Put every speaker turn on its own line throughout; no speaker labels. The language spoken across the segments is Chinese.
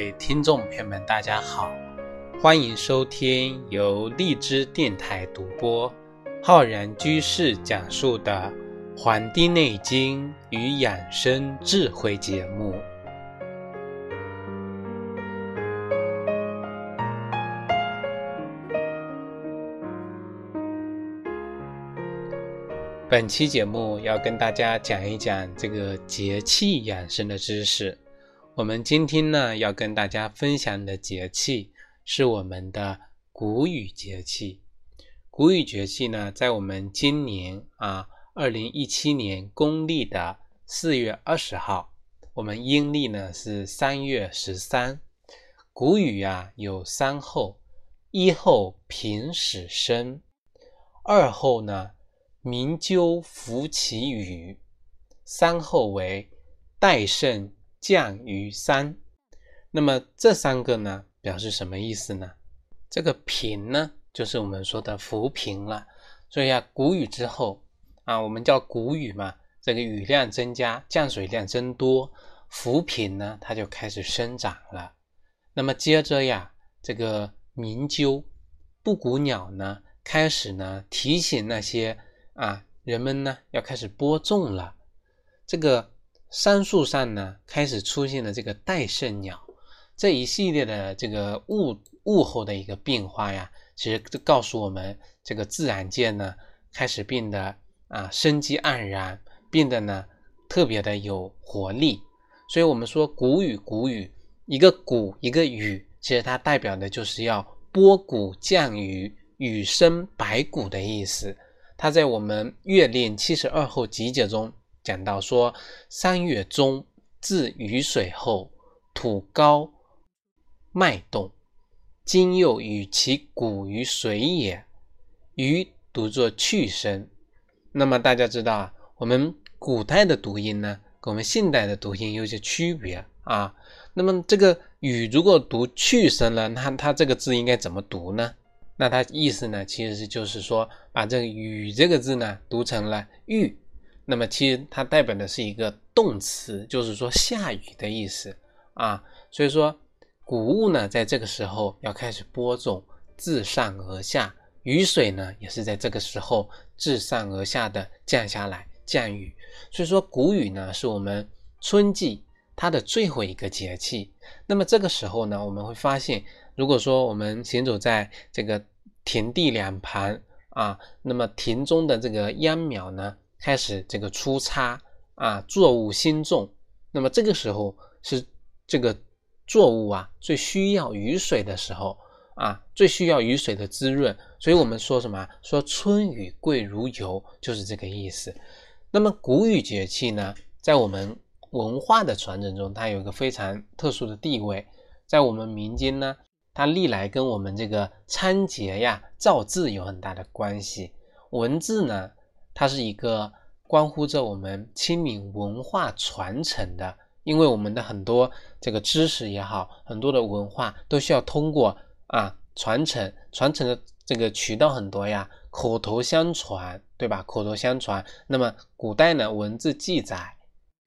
各位听众朋友们，大家好，欢迎收听由荔枝电台独播、浩然居士讲述的《黄帝内经与养生智慧》节目。本期节目要跟大家讲一讲这个节气养生的知识。我们今天呢要跟大家分享的节气是我们的谷雨节气。谷雨节气呢，在我们今年啊，二零一七年公历的四月二十号，我们阴历呢是三月十三。谷雨啊有三候：一候平始生，二候呢。鸣鸠伏其羽，三候为代盛降于三。那么这三个呢，表示什么意思呢？这个平呢，就是我们说的浮萍了。所以啊，谷雨之后啊，我们叫谷雨嘛，这个雨量增加，降水量增多，浮萍呢，它就开始生长了。那么接着呀，这个鸣鸠、布谷鸟呢，开始呢提醒那些。啊，人们呢要开始播种了，这个杉树上呢开始出现了这个戴胜鸟，这一系列的这个物物候的一个变化呀，其实就告诉我们，这个自然界呢开始变得啊生机盎然，变得呢特别的有活力。所以，我们说谷雨，谷雨，一个谷，一个雨，其实它代表的就是要播谷降雨，雨生百谷的意思。它在我们《月令七十二候集解》中讲到说：“三月中至雨水后，土高脉动，今又与其谷于水也。鱼读作去声。”那么大家知道啊，我们古代的读音呢，跟我们现代的读音有些区别啊。那么这个“雨”如果读去声了，那它这个字应该怎么读呢？那它意思呢，其实是就是说，把这个“雨”这个字呢读成了“玉”，那么其实它代表的是一个动词，就是说下雨的意思啊。所以说，谷物呢在这个时候要开始播种，自上而下，雨水呢也是在这个时候自上而下的降下来，降雨。所以说，谷雨呢是我们春季它的最后一个节气。那么这个时候呢，我们会发现，如果说我们行走在这个田地两旁啊，那么田中的这个秧苗呢，开始这个出插啊，作物新种。那么这个时候是这个作物啊最需要雨水的时候啊，最需要雨水的滋润。所以我们说什么？说春雨贵如油，就是这个意思。那么谷雨节气呢，在我们文化的传承中，它有一个非常特殊的地位，在我们民间呢。它历来跟我们这个仓颉呀、造字有很大的关系。文字呢，它是一个关乎着我们清明文化传承的，因为我们的很多这个知识也好，很多的文化都需要通过啊传承，传承的这个渠道很多呀，口头相传，对吧？口头相传。那么古代呢，文字记载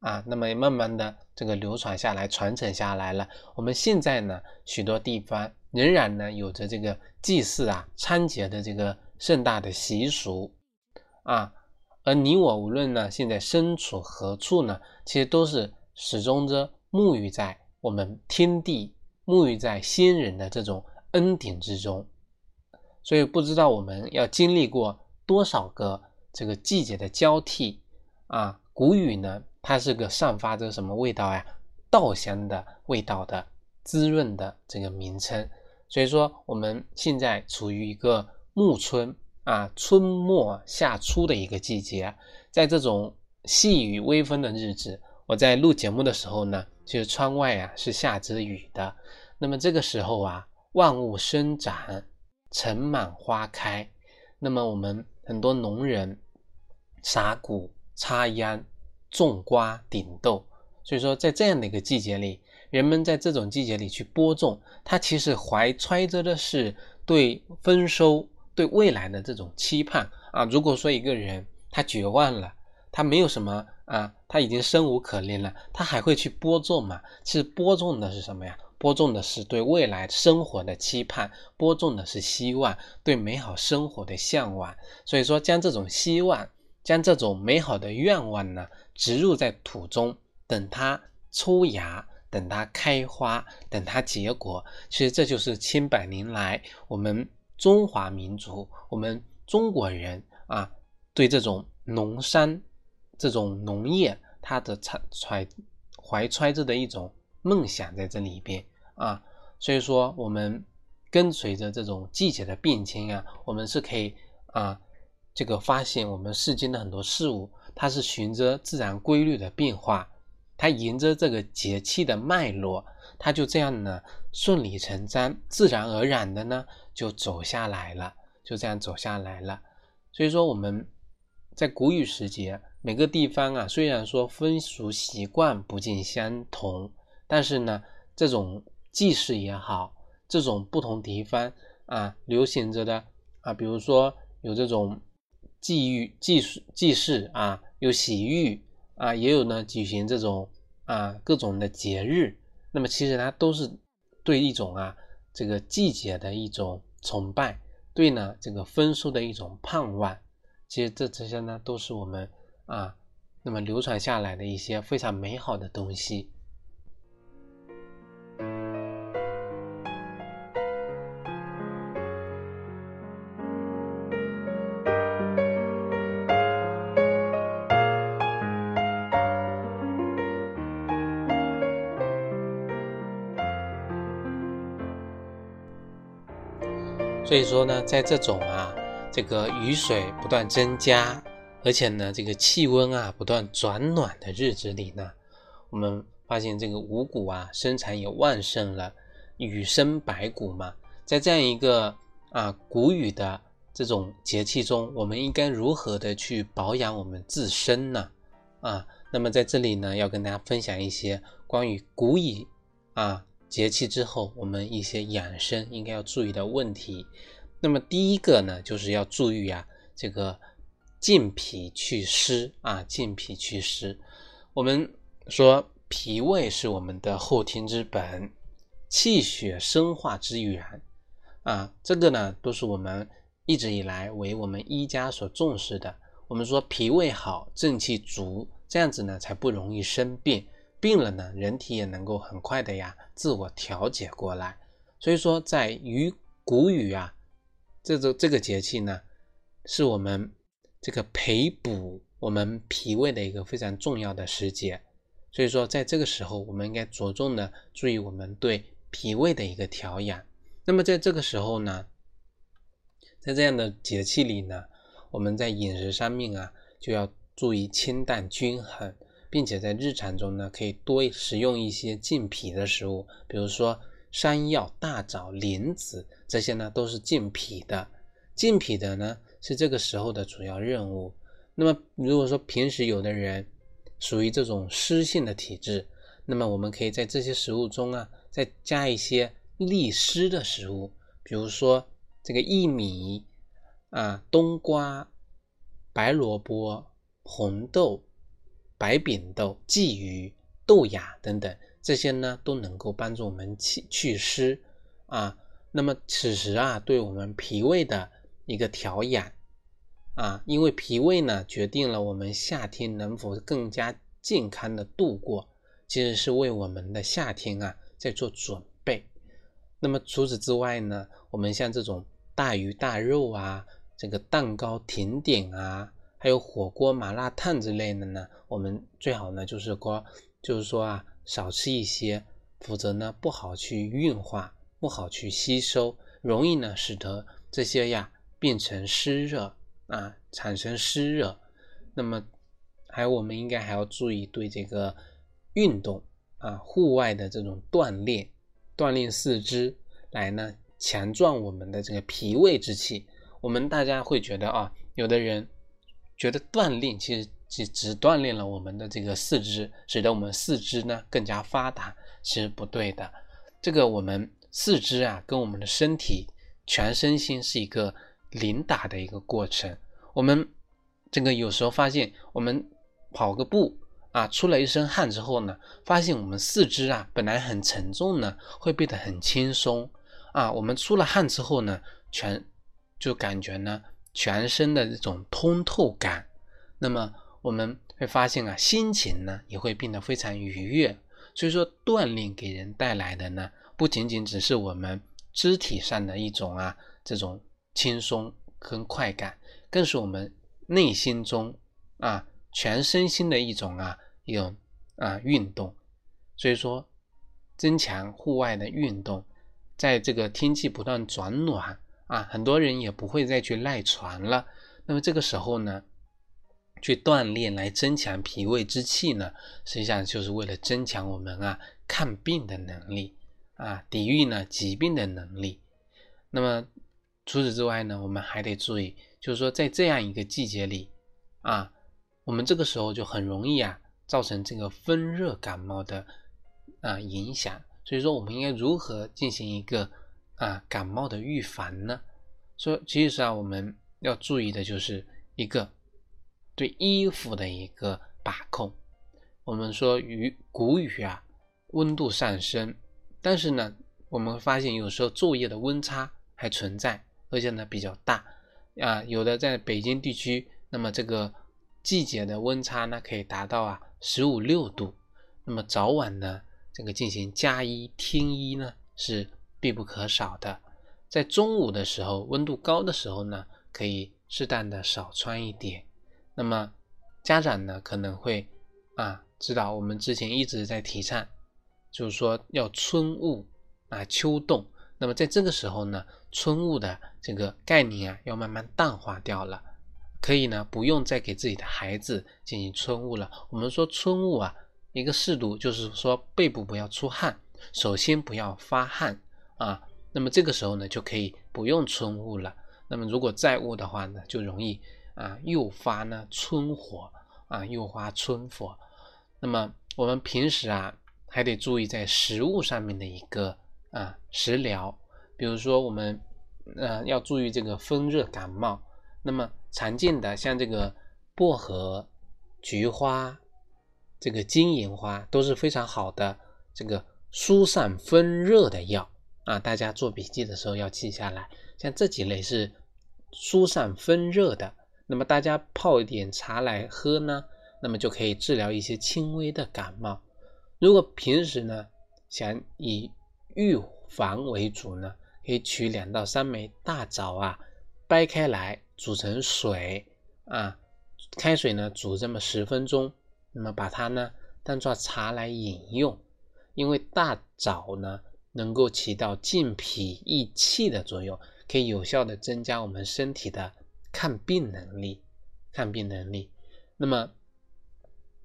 啊，那么慢慢的。这个流传下来、传承下来了。我们现在呢，许多地方仍然呢有着这个祭祀啊、仓颉的这个盛大的习俗啊。而你我无论呢现在身处何处呢，其实都是始终着沐浴在我们天地、沐浴在先人的这种恩典之中。所以不知道我们要经历过多少个这个季节的交替啊。谷雨呢？它是个散发着什么味道呀？稻香的味道的滋润的这个名称。所以说，我们现在处于一个暮春啊，春末夏初的一个季节。在这种细雨微风的日子，我在录节目的时候呢，其实窗外啊是下着雨的。那么这个时候啊，万物生长，尘满花开。那么我们很多农人撒谷插秧。种瓜顶豆，所以说在这样的一个季节里，人们在这种季节里去播种，他其实怀揣着的是对丰收、对未来的这种期盼啊。如果说一个人他绝望了，他没有什么啊，他已经生无可恋了，他还会去播种吗？其实播种的是什么呀？播种的是对未来生活的期盼，播种的是希望，对美好生活的向往。所以说，将这种希望，将这种美好的愿望呢，植入在土中，等它抽芽，等它开花，等它结果。其实这就是千百年来我们中华民族，我们中国人啊，对这种农山、这种农业，它的揣揣怀揣着的一种梦想在这里边。啊，所以说我们跟随着这种季节的变迁啊，我们是可以啊，这个发现我们世间的很多事物，它是循着自然规律的变化，它沿着这个节气的脉络，它就这样呢顺理成章、自然而然的呢就走下来了，就这样走下来了。所以说我们在谷雨时节，每个地方啊，虽然说风俗习惯不尽相同，但是呢，这种。祭祀也好，这种不同地方啊流行着的啊，比如说有这种祭浴、祭祀、祭祀啊，有洗浴啊，也有呢举行这种啊各种的节日。那么其实它都是对一种啊这个季节的一种崇拜，对呢这个丰收的一种盼望。其实这这些呢都是我们啊那么流传下来的一些非常美好的东西。所以说呢，在这种啊，这个雨水不断增加，而且呢，这个气温啊不断转暖的日子里呢，我们发现这个五谷啊生产也旺盛了，雨生百谷嘛。在这样一个啊谷雨的这种节气中，我们应该如何的去保养我们自身呢？啊，那么在这里呢，要跟大家分享一些关于谷雨啊。节气之后，我们一些养生应该要注意的问题。那么第一个呢，就是要注意啊，这个健脾祛湿啊，健脾祛湿。我们说脾胃是我们的后天之本，气血生化之源啊，这个呢都是我们一直以来为我们医家所重视的。我们说脾胃好，正气足，这样子呢才不容易生病。病了呢，人体也能够很快的呀自我调节过来。所以说，在于谷雨啊，这个这个节气呢，是我们这个培补我们脾胃的一个非常重要的时节。所以说，在这个时候，我们应该着重的注意我们对脾胃的一个调养。那么在这个时候呢，在这样的节气里呢，我们在饮食上面啊，就要注意清淡均衡。并且在日常中呢，可以多食用一些健脾的食物，比如说山药、大枣、莲子这些呢，都是健脾的。健脾的呢，是这个时候的主要任务。那么，如果说平时有的人属于这种湿性的体质，那么我们可以在这些食物中啊，再加一些利湿的食物，比如说这个薏米啊、冬瓜、白萝卜、红豆。白扁豆、鲫鱼、豆芽等等，这些呢都能够帮助我们去祛湿啊。那么此时啊，对我们脾胃的一个调养啊，因为脾胃呢决定了我们夏天能否更加健康的度过，其实是为我们的夏天啊在做准备。那么除此之外呢，我们像这种大鱼大肉啊，这个蛋糕、甜点啊。还有火锅、麻辣烫之类的呢，我们最好呢就是说，就是说啊，少吃一些，否则呢不好去运化，不好去吸收，容易呢使得这些呀变成湿热啊，产生湿热。那么还有，我们应该还要注意对这个运动啊，户外的这种锻炼，锻炼四肢，来呢强壮我们的这个脾胃之气。我们大家会觉得啊，有的人。觉得锻炼其实只只锻炼了我们的这个四肢，使得我们四肢呢更加发达，其实不对的。这个我们四肢啊，跟我们的身体全身心是一个连打的一个过程。我们这个有时候发现，我们跑个步啊，出了一身汗之后呢，发现我们四肢啊本来很沉重呢，会变得很轻松啊。我们出了汗之后呢，全就感觉呢全身的这种通透感。那么我们会发现啊，心情呢也会变得非常愉悦。所以说，锻炼给人带来的呢，不仅仅只是我们肢体上的一种啊这种轻松跟快感，更是我们内心中啊。全身心的一种啊，一种啊运动，所以说增强户外的运动，在这个天气不断转暖啊，很多人也不会再去赖床了。那么这个时候呢，去锻炼来增强脾胃之气呢，实际上就是为了增强我们啊看病的能力啊，抵御呢疾病的能力。那么除此之外呢，我们还得注意，就是说在这样一个季节里啊。我们这个时候就很容易啊，造成这个风热感冒的啊影响。所以说，我们应该如何进行一个啊感冒的预防呢？说其实啊，我们要注意的就是一个对衣服的一个把控。我们说雨谷雨啊，温度上升，但是呢，我们会发现有时候昼夜的温差还存在，而且呢比较大啊。有的在北京地区，那么这个。季节的温差呢，可以达到啊十五六度，那么早晚呢，这个进行加衣添衣呢是必不可少的。在中午的时候，温度高的时候呢，可以适当的少穿一点。那么家长呢可能会啊知道，我们之前一直在提倡，就是说要春捂啊秋冻。那么在这个时候呢，春捂的这个概念啊要慢慢淡化掉了。可以呢，不用再给自己的孩子进行春捂了。我们说春捂啊，一个适度，就是说背部不要出汗，首先不要发汗啊。那么这个时候呢，就可以不用春捂了。那么如果再捂的话呢，就容易啊诱发呢春火啊，诱发春火。那么我们平时啊，还得注意在食物上面的一个啊食疗，比如说我们呃要注意这个风热感冒。那么常见的像这个薄荷、菊花、这个金银花都是非常好的这个疏散风热的药啊，大家做笔记的时候要记下来。像这几类是疏散风热的，那么大家泡一点茶来喝呢，那么就可以治疗一些轻微的感冒。如果平时呢想以预防为主呢，可以取两到三枚大枣啊，掰开来。煮成水啊，开水呢煮这么十分钟，那么把它呢当做茶来饮用，因为大枣呢能够起到健脾益气的作用，可以有效的增加我们身体的抗病能力，抗病能力。那么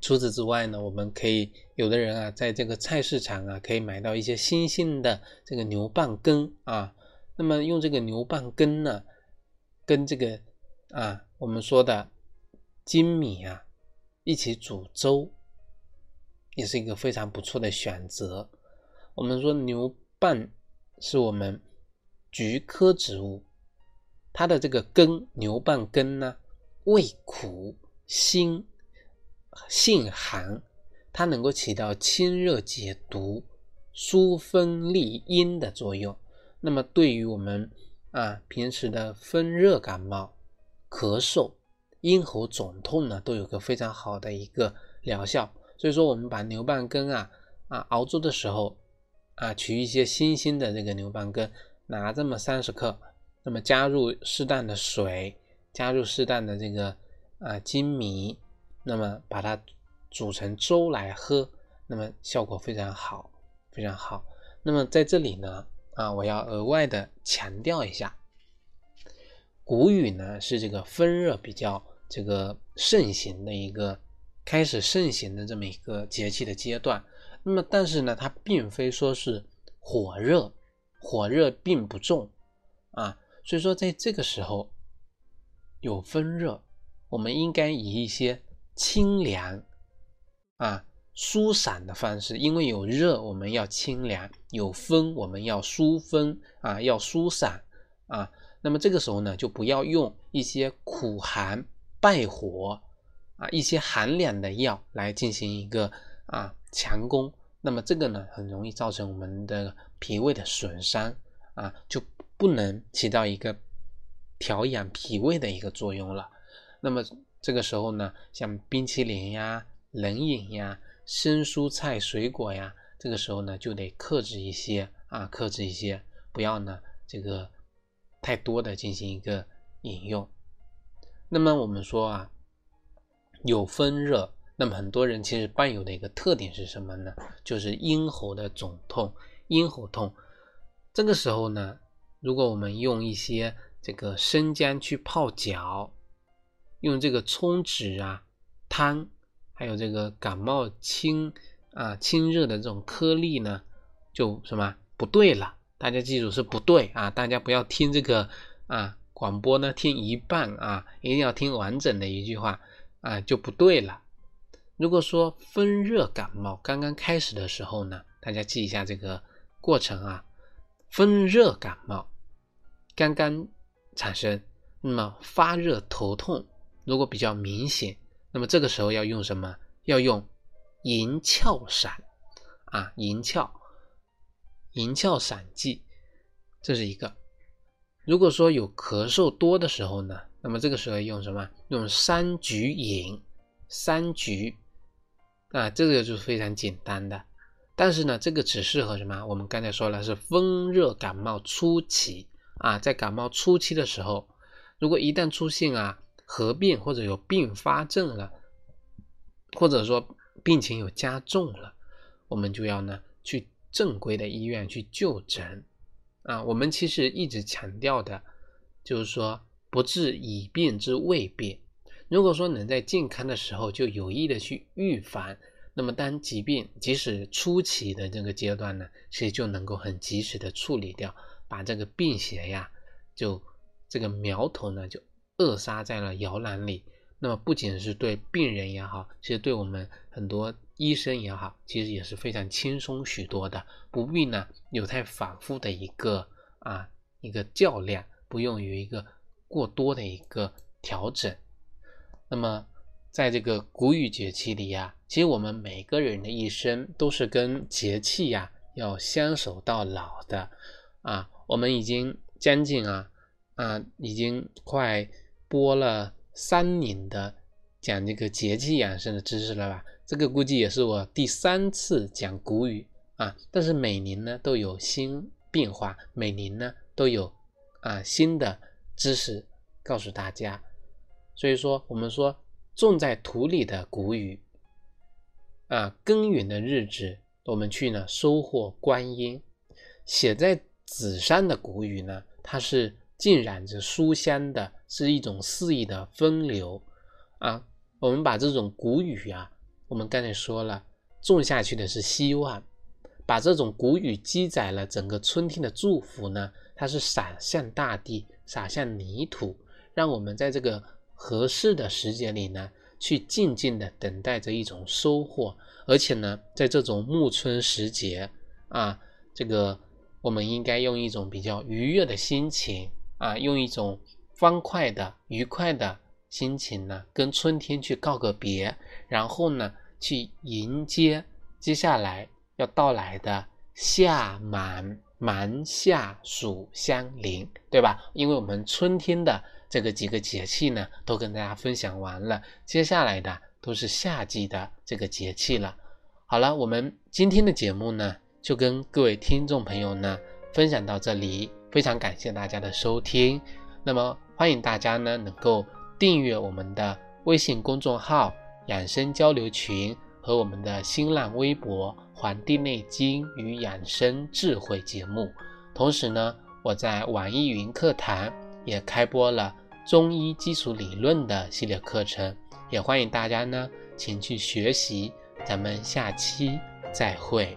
除此之外呢，我们可以有的人啊，在这个菜市场啊，可以买到一些新鲜的这个牛蒡根啊，那么用这个牛蒡根呢。跟这个啊，我们说的精米啊一起煮粥，也是一个非常不错的选择。我们说牛蒡是我们菊科植物，它的这个根牛蒡根呢，味苦辛，性寒，它能够起到清热解毒、疏风利阴的作用。那么对于我们啊，平时的风热感冒、咳嗽、咽喉肿痛呢，都有个非常好的一个疗效。所以说，我们把牛蒡根啊啊熬粥的时候啊，取一些新鲜的这个牛蒡根，拿这么三十克，那么加入适当的水，加入适当的这个啊粳米，那么把它煮成粥来喝，那么效果非常好，非常好。那么在这里呢。啊，我要额外的强调一下，谷雨呢是这个风热比较这个盛行的一个开始盛行的这么一个节气的阶段。那么，但是呢，它并非说是火热，火热并不重啊。所以说，在这个时候有风热，我们应该以一些清凉啊。疏散的方式，因为有热，我们要清凉；有风，我们要疏风啊，要疏散啊。那么这个时候呢，就不要用一些苦寒败火啊一些寒凉的药来进行一个啊强攻，那么这个呢很容易造成我们的脾胃的损伤啊，就不能起到一个调养脾胃的一个作用了。那么这个时候呢，像冰淇淋呀、冷饮呀、生蔬菜水果呀，这个时候呢就得克制一些啊，克制一些，不要呢这个太多的进行一个饮用。那么我们说啊，有风热，那么很多人其实伴有的一个特点是什么呢？就是咽喉的肿痛、咽喉痛。这个时候呢，如果我们用一些这个生姜去泡脚。用这个冲脂啊汤，还有这个感冒清啊清热的这种颗粒呢，就什么不对了？大家记住是不对啊！大家不要听这个啊广播呢，听一半啊，一定要听完整的一句话啊，就不对了。如果说风热感冒刚刚开始的时候呢，大家记一下这个过程啊，风热感冒刚刚产生，那么发热头痛。如果比较明显，那么这个时候要用什么？要用银翘散啊，银翘银翘散剂，这是一个。如果说有咳嗽多的时候呢，那么这个时候用什么？用三菊饮，三菊啊，这个就是非常简单的。但是呢，这个只适合什么？我们刚才说了是风热感冒初期啊，在感冒初期的时候，如果一旦出现啊。合并或者有并发症了，或者说病情有加重了，我们就要呢去正规的医院去就诊啊。我们其实一直强调的，就是说不治已病之未病。如果说能在健康的时候就有意的去预防，那么当疾病即使初期的这个阶段呢，其实就能够很及时的处理掉，把这个病邪呀，就这个苗头呢就。扼杀在了摇篮里，那么不仅是对病人也好，其实对我们很多医生也好，其实也是非常轻松许多的，不必呢有太反复的一个啊一个较量，不用有一个过多的一个调整。那么在这个谷雨节气里呀，其实我们每个人的一生都是跟节气呀要相守到老的啊，我们已经将近啊啊已经快。播了三年的讲这个节气养生的知识了吧？这个估计也是我第三次讲古语啊。但是每年呢都有新变化，每年呢都有啊新的知识告诉大家。所以说，我们说种在土里的谷雨啊，耕耘的日子，我们去呢收获观音；写在纸上的谷雨呢，它是。浸染着书香的是一种肆意的风流啊！我们把这种谷雨啊，我们刚才说了，种下去的是希望，把这种谷雨积载了整个春天的祝福呢，它是洒向大地，洒向泥土，让我们在这个合适的时节里呢，去静静的等待着一种收获，而且呢，在这种暮春时节啊，这个我们应该用一种比较愉悦的心情。啊，用一种欢快的、愉快的心情呢，跟春天去告个别，然后呢，去迎接接下来要到来的夏满满夏暑相邻，对吧？因为我们春天的这个几个节气呢，都跟大家分享完了，接下来的都是夏季的这个节气了。好了，我们今天的节目呢，就跟各位听众朋友呢分享到这里。非常感谢大家的收听，那么欢迎大家呢能够订阅我们的微信公众号“养生交流群”和我们的新浪微博“黄帝内经与养生智慧”节目。同时呢，我在网易云课堂也开播了中医基础理论的系列课程，也欢迎大家呢前去学习。咱们下期再会。